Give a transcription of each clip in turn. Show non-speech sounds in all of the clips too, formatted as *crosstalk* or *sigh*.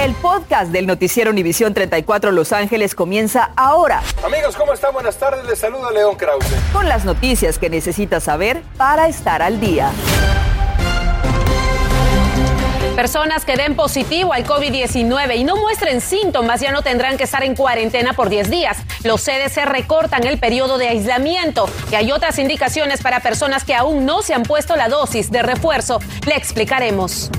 El podcast del noticiero Univisión 34 Los Ángeles comienza ahora. Amigos, ¿cómo están? Buenas tardes. Les saluda León Krause. Con las noticias que necesitas saber para estar al día. Personas que den positivo al COVID-19 y no muestren síntomas ya no tendrán que estar en cuarentena por 10 días. Los CDC recortan el periodo de aislamiento y hay otras indicaciones para personas que aún no se han puesto la dosis de refuerzo. Le explicaremos.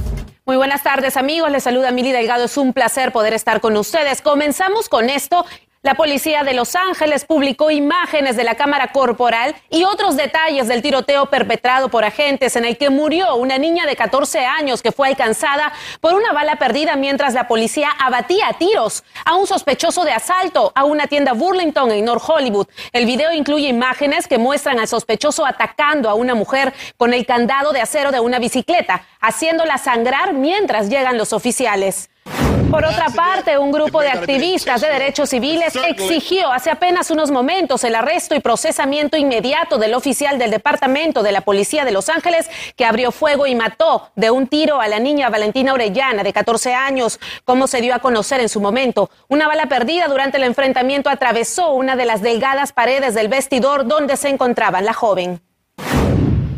Muy buenas tardes amigos, les saluda Mili Delgado, es un placer poder estar con ustedes. Comenzamos con esto la policía de Los Ángeles publicó imágenes de la cámara corporal y otros detalles del tiroteo perpetrado por agentes en el que murió una niña de 14 años que fue alcanzada por una bala perdida mientras la policía abatía a tiros a un sospechoso de asalto a una tienda Burlington en North Hollywood. El video incluye imágenes que muestran al sospechoso atacando a una mujer con el candado de acero de una bicicleta, haciéndola sangrar mientras llegan los oficiales. Por otra parte, un grupo de activistas de derechos civiles exigió hace apenas unos momentos el arresto y procesamiento inmediato del oficial del Departamento de la Policía de Los Ángeles que abrió fuego y mató de un tiro a la niña Valentina Orellana de 14 años, como se dio a conocer en su momento. Una bala perdida durante el enfrentamiento atravesó una de las delgadas paredes del vestidor donde se encontraba la joven.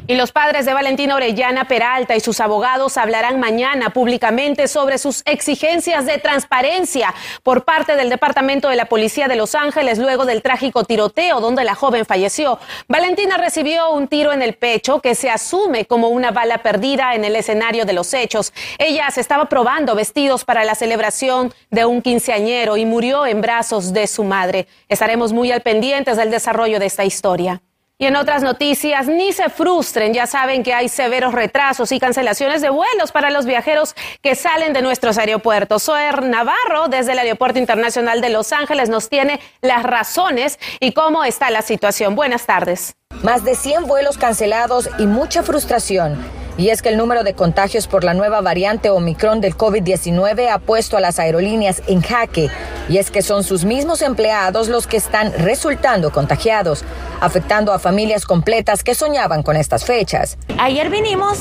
Y los padres de Valentina Orellana Peralta y sus abogados hablarán mañana públicamente sobre sus exigencias de transparencia por parte del Departamento de la Policía de Los Ángeles luego del trágico tiroteo donde la joven falleció. Valentina recibió un tiro en el pecho que se asume como una bala perdida en el escenario de los hechos. Ella se estaba probando vestidos para la celebración de un quinceañero y murió en brazos de su madre. Estaremos muy al pendientes del desarrollo de esta historia. Y en otras noticias, ni se frustren, ya saben que hay severos retrasos y cancelaciones de vuelos para los viajeros que salen de nuestros aeropuertos. Soer Navarro, desde el Aeropuerto Internacional de Los Ángeles, nos tiene las razones y cómo está la situación. Buenas tardes. Más de 100 vuelos cancelados y mucha frustración. Y es que el número de contagios por la nueva variante Omicron del COVID-19 ha puesto a las aerolíneas en jaque. Y es que son sus mismos empleados los que están resultando contagiados, afectando a familias completas que soñaban con estas fechas. Ayer vinimos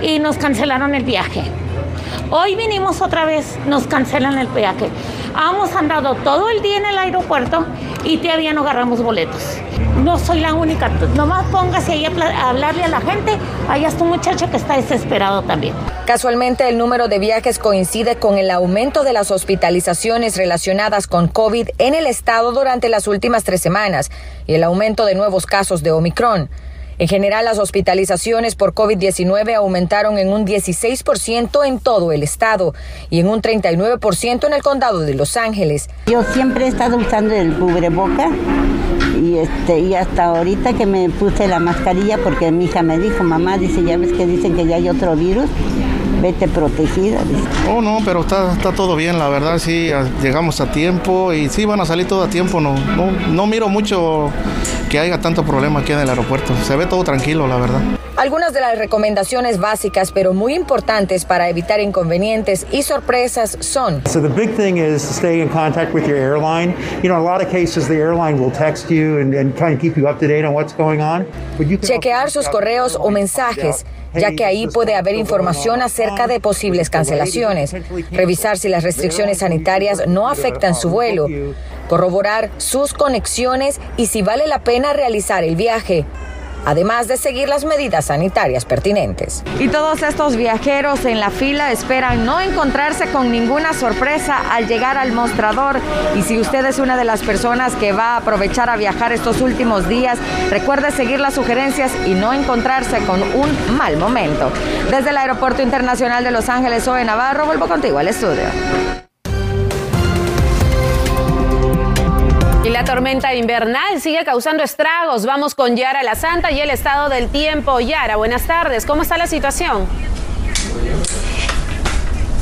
y nos cancelaron el viaje. Hoy vinimos otra vez, nos cancelan el viaje. Hemos andado todo el día en el aeropuerto y todavía no agarramos boletos. No soy la única. Nomás póngase ahí a hablarle a la gente. Allá está un muchacho que está desesperado también. Casualmente, el número de viajes coincide con el aumento de las hospitalizaciones relacionadas con COVID en el estado durante las últimas tres semanas y el aumento de nuevos casos de Omicron. En general, las hospitalizaciones por COVID-19 aumentaron en un 16% en todo el estado y en un 39% en el condado de Los Ángeles. Yo siempre he estado usando el cubreboca y, este, y hasta ahorita que me puse la mascarilla porque mi hija me dijo, mamá, dice, ya ves que dicen que ya hay otro virus vete protegida. Oh, no, pero está, está todo bien, la verdad, sí, llegamos a tiempo y sí van a salir todo a tiempo, no, no, no miro mucho que haya tanto problema aquí en el aeropuerto, se ve todo tranquilo, la verdad. Algunas de las recomendaciones básicas, pero muy importantes para evitar inconvenientes y sorpresas son. So the big thing is to stay in contact with your airline. You know, a lot of cases the airline will text you and, and try and keep you up to date on what's going on. Chequear sus correos o mensajes ya que ahí puede haber información acerca de posibles cancelaciones, revisar si las restricciones sanitarias no afectan su vuelo, corroborar sus conexiones y si vale la pena realizar el viaje además de seguir las medidas sanitarias pertinentes. Y todos estos viajeros en la fila esperan no encontrarse con ninguna sorpresa al llegar al mostrador. Y si usted es una de las personas que va a aprovechar a viajar estos últimos días, recuerde seguir las sugerencias y no encontrarse con un mal momento. Desde el Aeropuerto Internacional de Los Ángeles, Zoe Navarro, vuelvo contigo al estudio. La tormenta invernal sigue causando estragos. Vamos con Yara La Santa y el estado del tiempo. Yara, buenas tardes. ¿Cómo está la situación?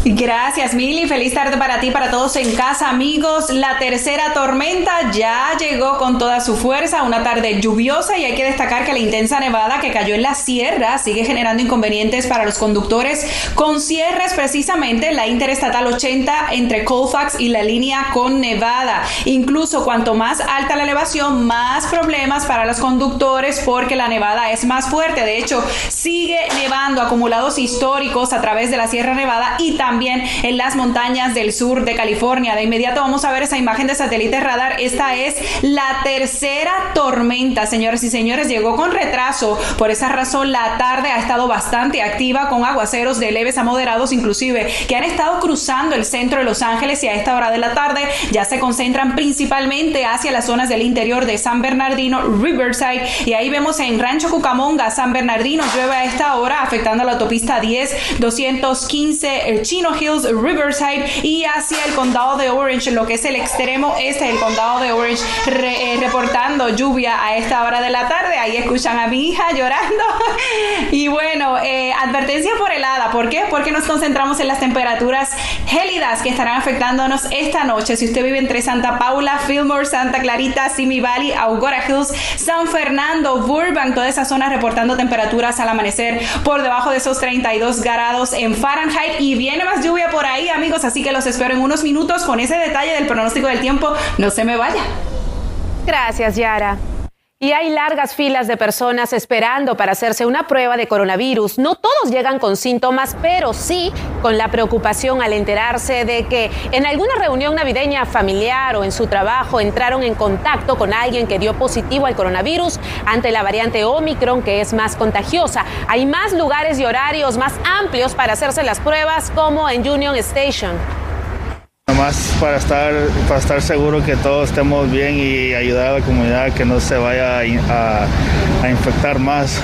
Gracias, Mili. Feliz tarde para ti, para todos en casa, amigos. La tercera tormenta ya llegó con toda su fuerza, una tarde lluviosa y hay que destacar que la intensa nevada que cayó en la sierra sigue generando inconvenientes para los conductores con cierres precisamente la interestatal 80 entre Colfax y la línea con Nevada. Incluso cuanto más alta la elevación, más problemas para los conductores porque la nevada es más fuerte. De hecho, sigue nevando acumulados históricos a través de la Sierra Nevada y también también en las montañas del sur de California. De inmediato vamos a ver esa imagen de satélite radar. Esta es la tercera tormenta, señores y señores. Llegó con retraso. Por esa razón, la tarde ha estado bastante activa con aguaceros de leves a moderados, inclusive, que han estado cruzando el centro de Los Ángeles y a esta hora de la tarde ya se concentran principalmente hacia las zonas del interior de San Bernardino, Riverside. Y ahí vemos en Rancho Cucamonga, San Bernardino, llueve a esta hora, afectando la autopista 10, 215, el Hills, Riverside y hacia el condado de Orange, lo que es el extremo este del condado de Orange, eh, reportando lluvia a esta hora de la tarde. Ahí escuchan a mi hija llorando. *laughs* y bueno, eh, advertencia por helada. ¿Por qué? Porque nos concentramos en las temperaturas gélidas que estarán afectándonos esta noche. Si usted vive entre Santa Paula, Fillmore, Santa Clarita, Simi Valley, Augora Hills, San Fernando, Burbank, toda esa zona reportando temperaturas al amanecer por debajo de esos 32 grados en Fahrenheit. Y viene más lluvia por ahí, amigos. Así que los espero en unos minutos con ese detalle del pronóstico del tiempo. No se me vaya. Gracias, Yara. Y hay largas filas de personas esperando para hacerse una prueba de coronavirus. No todos llegan con síntomas, pero sí con la preocupación al enterarse de que en alguna reunión navideña familiar o en su trabajo entraron en contacto con alguien que dio positivo al coronavirus ante la variante Omicron, que es más contagiosa. Hay más lugares y horarios más amplios para hacerse las pruebas, como en Union Station. Para estar, para estar seguro que todos estemos bien y ayudar a la comunidad que no se vaya a, infectar más.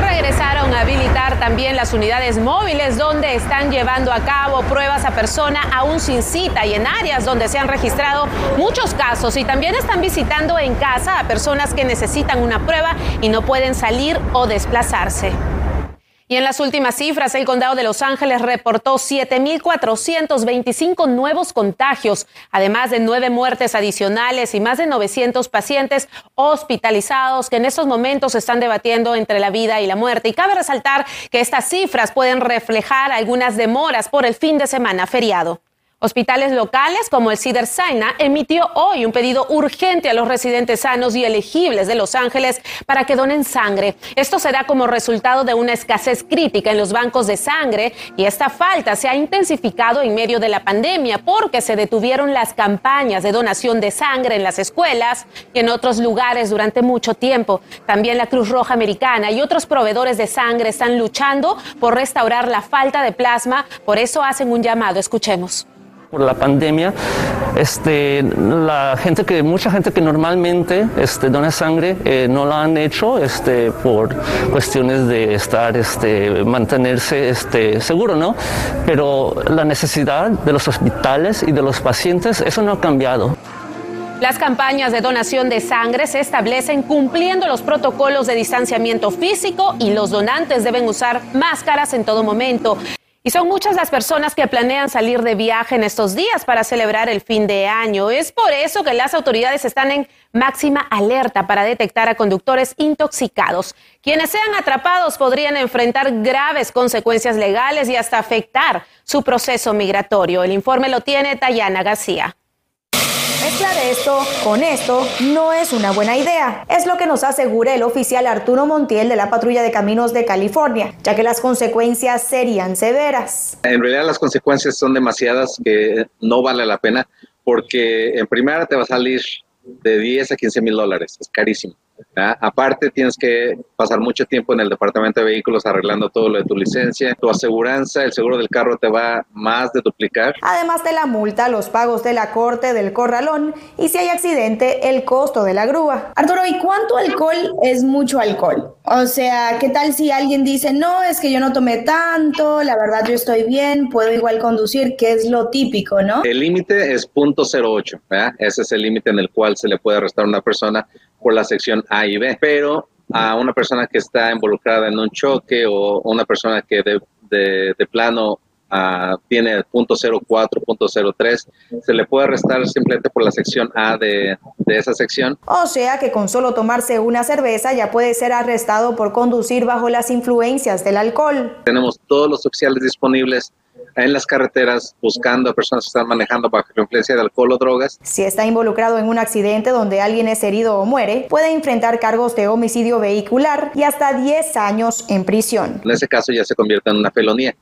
Regresaron a habilitar también las unidades móviles donde están llevando a cabo pruebas a persona aún sin cita y en áreas donde se han registrado muchos casos y también están visitando en casa a personas que necesitan una prueba y no pueden salir o desplazarse. Y en las últimas cifras, el condado de Los Ángeles reportó 7.425 nuevos contagios, además de nueve muertes adicionales y más de 900 pacientes hospitalizados que en estos momentos están debatiendo entre la vida y la muerte. Y cabe resaltar que estas cifras pueden reflejar algunas demoras por el fin de semana feriado. Hospitales locales como el Cedar Sinai emitió hoy un pedido urgente a los residentes sanos y elegibles de Los Ángeles para que donen sangre. Esto se da como resultado de una escasez crítica en los bancos de sangre y esta falta se ha intensificado en medio de la pandemia porque se detuvieron las campañas de donación de sangre en las escuelas y en otros lugares durante mucho tiempo. También la Cruz Roja Americana y otros proveedores de sangre están luchando por restaurar la falta de plasma, por eso hacen un llamado. Escuchemos por la pandemia, este, la gente que, mucha gente que normalmente este, dona sangre eh, no lo han hecho este, por cuestiones de estar, este, mantenerse este, seguro, ¿no? Pero la necesidad de los hospitales y de los pacientes, eso no ha cambiado. Las campañas de donación de sangre se establecen cumpliendo los protocolos de distanciamiento físico y los donantes deben usar máscaras en todo momento. Y son muchas las personas que planean salir de viaje en estos días para celebrar el fin de año. Es por eso que las autoridades están en máxima alerta para detectar a conductores intoxicados. Quienes sean atrapados podrían enfrentar graves consecuencias legales y hasta afectar su proceso migratorio. El informe lo tiene Tayana García. Mezclar esto con esto no es una buena idea, es lo que nos asegura el oficial Arturo Montiel de la Patrulla de Caminos de California, ya que las consecuencias serían severas. En realidad las consecuencias son demasiadas que no vale la pena porque en primera te va a salir de 10 a 15 mil dólares, es carísimo. Aparte, tienes que pasar mucho tiempo en el departamento de vehículos arreglando todo lo de tu licencia, tu aseguranza, el seguro del carro te va más de duplicar. Además de la multa, los pagos de la corte del corralón y si hay accidente, el costo de la grúa. Arturo, ¿y cuánto alcohol es mucho alcohol? O sea, ¿qué tal si alguien dice, no, es que yo no tomé tanto, la verdad yo estoy bien, puedo igual conducir, que es lo típico, ¿no? El límite es .08, ese es el límite en el cual se le puede arrestar a una persona por la sección A y B, pero a una persona que está involucrada en un choque o una persona que de, de, plano uh, tiene punto .03, se le puede arrestar simplemente por la sección A de, de, esa sección. O sea que con solo tomarse una cerveza ya puede ser arrestado por conducir bajo las influencias del alcohol. Tenemos todos los oficiales disponibles en las carreteras buscando a personas que están manejando bajo la influencia de alcohol o drogas. Si está involucrado en un accidente donde alguien es herido o muere, puede enfrentar cargos de homicidio vehicular y hasta 10 años en prisión. En ese caso ya se convierte en una felonía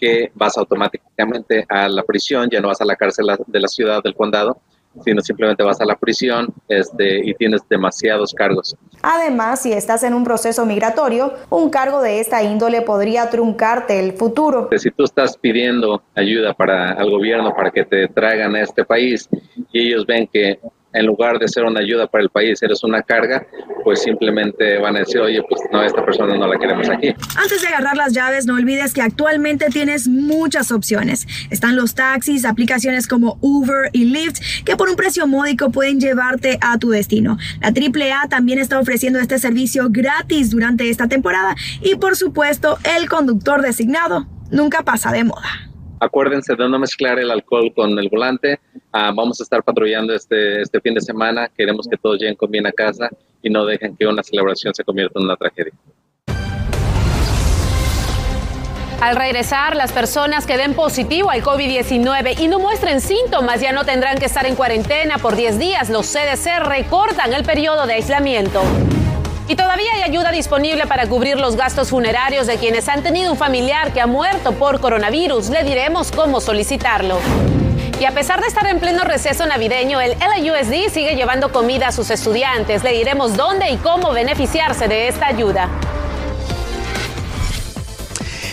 que vas automáticamente a la prisión, ya no vas a la cárcel de la ciudad del condado, sino simplemente vas a la prisión este, y tienes demasiados cargos. Además, si estás en un proceso migratorio, un cargo de esta índole podría truncarte el futuro. Si tú estás pidiendo ayuda para al gobierno para que te traigan a este país y ellos ven que en lugar de ser una ayuda para el país, eres una carga, pues simplemente van a decir, oye, pues no, esta persona no la queremos aquí. Antes de agarrar las llaves, no olvides que actualmente tienes muchas opciones. Están los taxis, aplicaciones como Uber y Lyft, que por un precio módico pueden llevarte a tu destino. La AAA también está ofreciendo este servicio gratis durante esta temporada y por supuesto el conductor designado nunca pasa de moda. Acuérdense de no mezclar el alcohol con el volante. Ah, vamos a estar patrullando este, este fin de semana. Queremos que todos lleguen con bien a casa y no dejen que una celebración se convierta en una tragedia. Al regresar, las personas que den positivo al COVID-19 y no muestren síntomas ya no tendrán que estar en cuarentena por 10 días. Los CDC recortan el periodo de aislamiento. Y todavía hay ayuda disponible para cubrir los gastos funerarios de quienes han tenido un familiar que ha muerto por coronavirus. Le diremos cómo solicitarlo. Y a pesar de estar en pleno receso navideño, el LAUSD sigue llevando comida a sus estudiantes. Le diremos dónde y cómo beneficiarse de esta ayuda.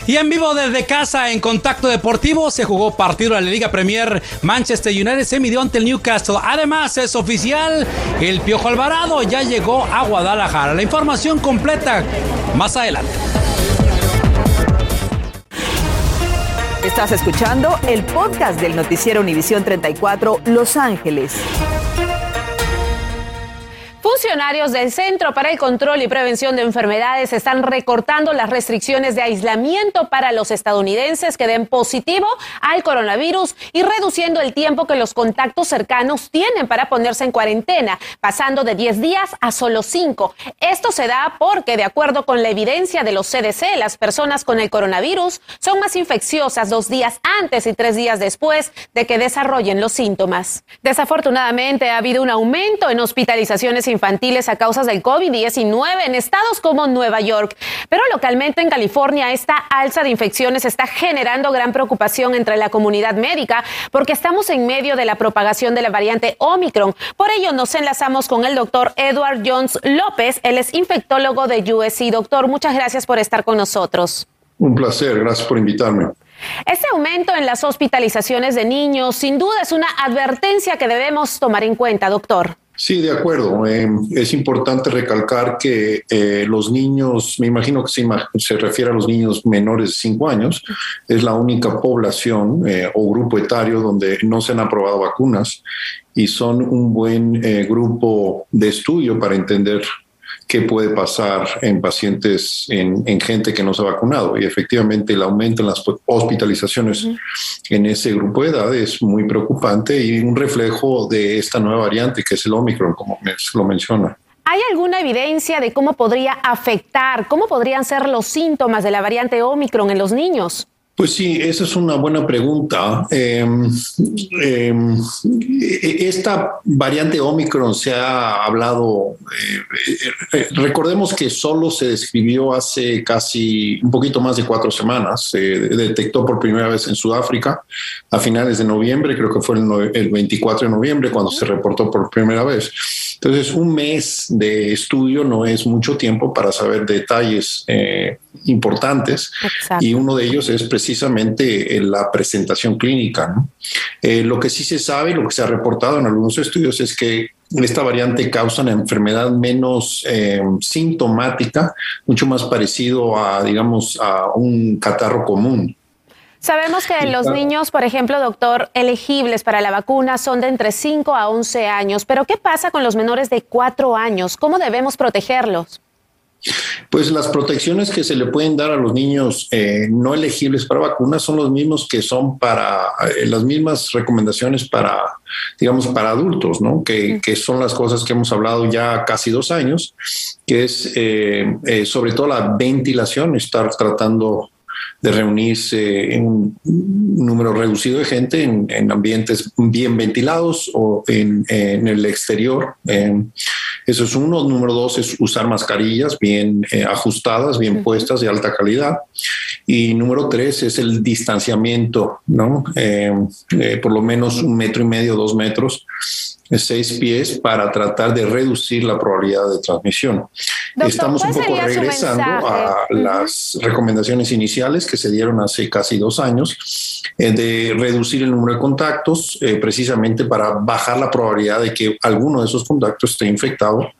Y en vivo desde casa en Contacto Deportivo se jugó partido de la Liga Premier. Manchester United se midió ante el Newcastle. Además es oficial, el Piojo Alvarado ya llegó a Guadalajara. La información completa más adelante. Estás escuchando el podcast del noticiero Univisión 34 Los Ángeles. Funcionarios del Centro para el Control y Prevención de Enfermedades están recortando las restricciones de aislamiento para los estadounidenses que den positivo al coronavirus y reduciendo el tiempo que los contactos cercanos tienen para ponerse en cuarentena, pasando de 10 días a solo 5. Esto se da porque, de acuerdo con la evidencia de los CDC, las personas con el coronavirus son más infecciosas dos días antes y tres días después de que desarrollen los síntomas. Desafortunadamente, ha habido un aumento en hospitalizaciones infantiles a causa del COVID-19 en estados como Nueva York. Pero localmente en California esta alza de infecciones está generando gran preocupación entre la comunidad médica porque estamos en medio de la propagación de la variante Omicron. Por ello nos enlazamos con el doctor Edward Jones López. Él es infectólogo de USC. Doctor, muchas gracias por estar con nosotros. Un placer, gracias por invitarme. Este aumento en las hospitalizaciones de niños sin duda es una advertencia que debemos tomar en cuenta, doctor. Sí, de acuerdo. Eh, es importante recalcar que eh, los niños, me imagino que se, se, refiere a los niños menores de 5 años, es la única población eh, o grupo etario donde no se han aprobado vacunas y son un buen grupo de estudio para entender qué puede pasar en pacientes, en, gente que no se ha vacunado. Y efectivamente el aumento en las hospitalizaciones en ese grupo de edad es muy preocupante y un reflejo de esta nueva variante que es el Omicron, como lo menciona. ¿Hay alguna evidencia de cómo podría afectar, cómo podrían ser los síntomas de la variante Omicron en los niños? Pues sí, esa es una buena pregunta. Em, em, esta variante Omicron se ha hablado, eh, eh, recordemos que solo se describió hace casi un poquito más de cuatro semanas, se detectó por primera vez en Sudáfrica a finales de noviembre, creo que fue el, 24 de noviembre cuando se reportó por primera vez. Entonces, un mes de estudio no es mucho tiempo para saber detalles eh, importantes y uno de ellos es precisamente la presentación clínica. Eh, lo que sí se sabe, lo que se ha reportado en algunos estudios es que esta variante causa una enfermedad menos eh, sintomática, mucho más parecido a, digamos, a un catarro común. Sabemos que los niños, por ejemplo, doctor, elegibles para la vacuna son de entre 5 a 11 años, pero ¿qué pasa con los menores de 4 años? ¿Cómo debemos protegerlos? Pues las protecciones que se le pueden dar a los niños eh, no elegibles para vacunas son los mismos que son para eh, las mismas recomendaciones para, digamos, para adultos, ¿no? Que, que, son las cosas que hemos hablado ya casi dos años, que es eh, sobre todo la ventilación, estar tratando de reunirse en un número reducido de gente en, ambientes bien ventilados o en, el exterior. Eso es uno. Número dos es usar mascarillas bien eh, ajustadas, bien puestas, de alta calidad. Y número tres es el distanciamiento, ¿no? Eh, eh, por lo menos un metro y medio, dos metros seis pies para tratar de reducir la probabilidad de transmisión. Estamos un poco regresando a las recomendaciones iniciales que se dieron hace casi dos años eh, de reducir el número de contactos eh, precisamente para bajar la probabilidad de que alguno de esos contactos esté infectado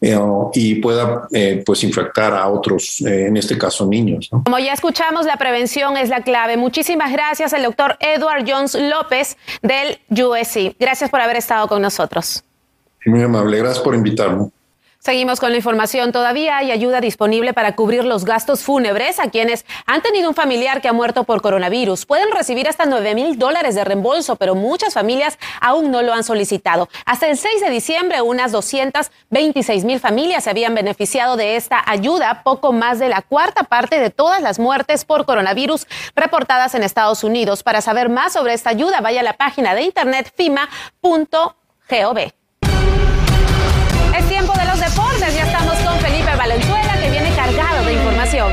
eh, y pueda pues infectar a otros, en este caso niños. Como ya escuchamos, la prevención es la clave. Muchísimas gracias al doctor Edward Jones López del USC. Gracias por haber estado con nosotros. Muy amable, gracias por invitarme. Seguimos con la información. Todavía hay ayuda disponible para cubrir los gastos fúnebres a quienes han tenido un familiar que ha muerto por coronavirus. Pueden recibir hasta 9 mil dólares de reembolso, pero muchas familias aún no lo han solicitado. Hasta el 6 de diciembre, unas 226 mil familias se habían beneficiado de esta ayuda, poco más de la cuarta parte de todas las muertes por coronavirus reportadas en Estados Unidos. Para saber más sobre esta ayuda, vaya a la página de internet fima.gov. Es tiempo de Ya estamos con Felipe Valenzuela, que viene cargado de información.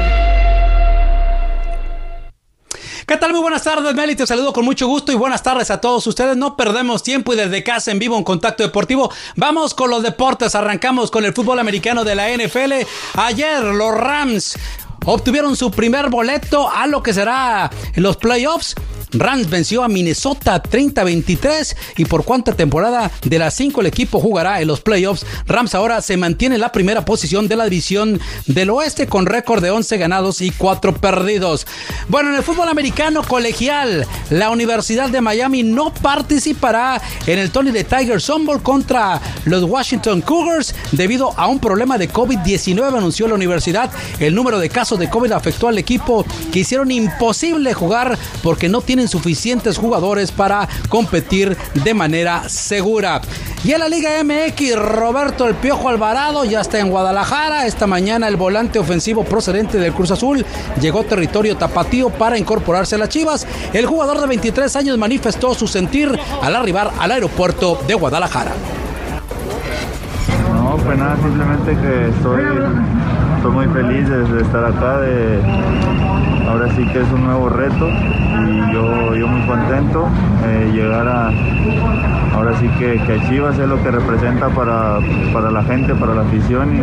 ¿Qué tal? Muy buenas tardes, Meli. Te saludo con mucho gusto y buenas tardes a todos ustedes. No perdemos tiempo y desde casa en vivo en Contacto Deportivo. Vamos con los deportes. Arrancamos con el fútbol americano de la NFL. Ayer los Rams obtuvieron su primer boleto a lo que será los playoffs Rams venció a Minnesota 30-23 y por cuánta temporada de las cinco el equipo jugará en los playoffs. Rams ahora se mantiene en la primera posición de la división del oeste con récord de 11 ganados y 4 perdidos. Bueno, en el fútbol americano colegial, la Universidad de Miami no participará en el Tony de Tiger Sombol contra los Washington Cougars debido a un problema de COVID-19, anunció la universidad. El número de casos de COVID afectó al equipo que hicieron imposible jugar porque no tienen suficientes jugadores para competir de manera segura. Y en la Liga MX, Roberto El Piojo Alvarado ya está en Guadalajara. Esta mañana el volante ofensivo procedente del Cruz Azul llegó a territorio tapatío para incorporarse a las Chivas. El jugador de 23 años manifestó su sentir al arribar al aeropuerto de Guadalajara. No, pues nada, simplemente que estoy, estoy muy feliz de estar acá, de, ahora sí que es un nuevo reto y yo, yo muy contento eh, llegar a ahora sí que, que Chivas es lo que representa para, la gente, para la afición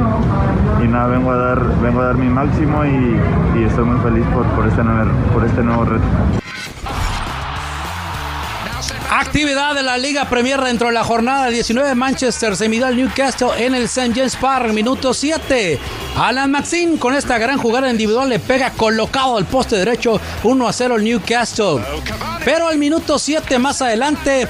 y, nada, vengo a dar, vengo a dar mi máximo y, estoy muy feliz por, por, este por este nuevo reto. Actividad de la Liga Premier dentro de la jornada 19. Manchester se midió al Newcastle en el St. James Park, minuto 7. Alan Maxine con esta gran jugada individual le pega colocado al poste derecho 1 a 0 al Newcastle. Pero al minuto 7 más adelante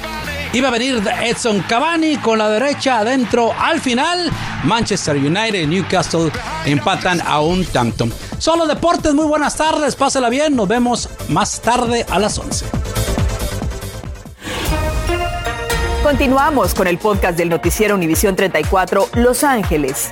iba a venir Edson Cavani con la derecha adentro. Al final, Manchester United y Newcastle empatan a un tanto. Solo deportes, muy buenas tardes, pásela bien, nos vemos más tarde a las 11. Continuamos con el podcast del noticiero Univisión 34 Los Ángeles.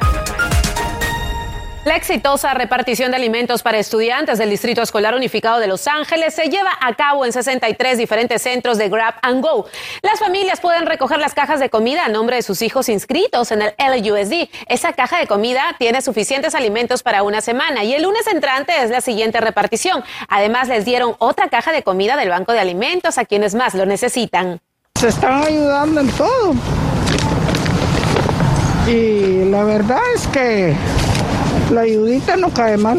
La exitosa repartición de alimentos para estudiantes del Distrito Escolar Unificado de Los Ángeles se lleva a cabo en 63 diferentes centros de Grab and Go. Las familias pueden recoger las cajas de comida a nombre de sus hijos inscritos en el LUSD. Esa caja de comida tiene suficientes alimentos para una semana y el lunes entrante es la siguiente repartición. Además, les dieron otra caja de comida del Banco de Alimentos a quienes más lo necesitan. Se están ayudando en todo. Y la verdad es que la ayudita no cae mal.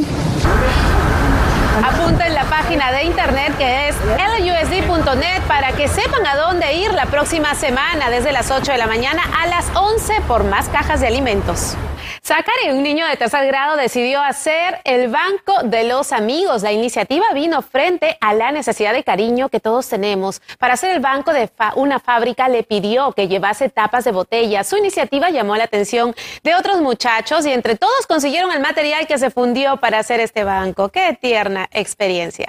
Página de internet que es lusd.net para que sepan a dónde ir la próxima semana desde las 8 de la mañana a las 11 por más cajas de alimentos. Zachary, un niño de tercer grado, decidió hacer el Banco de los Amigos. La iniciativa vino frente a la necesidad de cariño que todos tenemos. Para hacer el banco de una fábrica le pidió que llevase tapas de botella. Su iniciativa llamó la atención de otros muchachos y entre todos consiguieron el material que se fundió para hacer este banco. Qué tierna experiencia.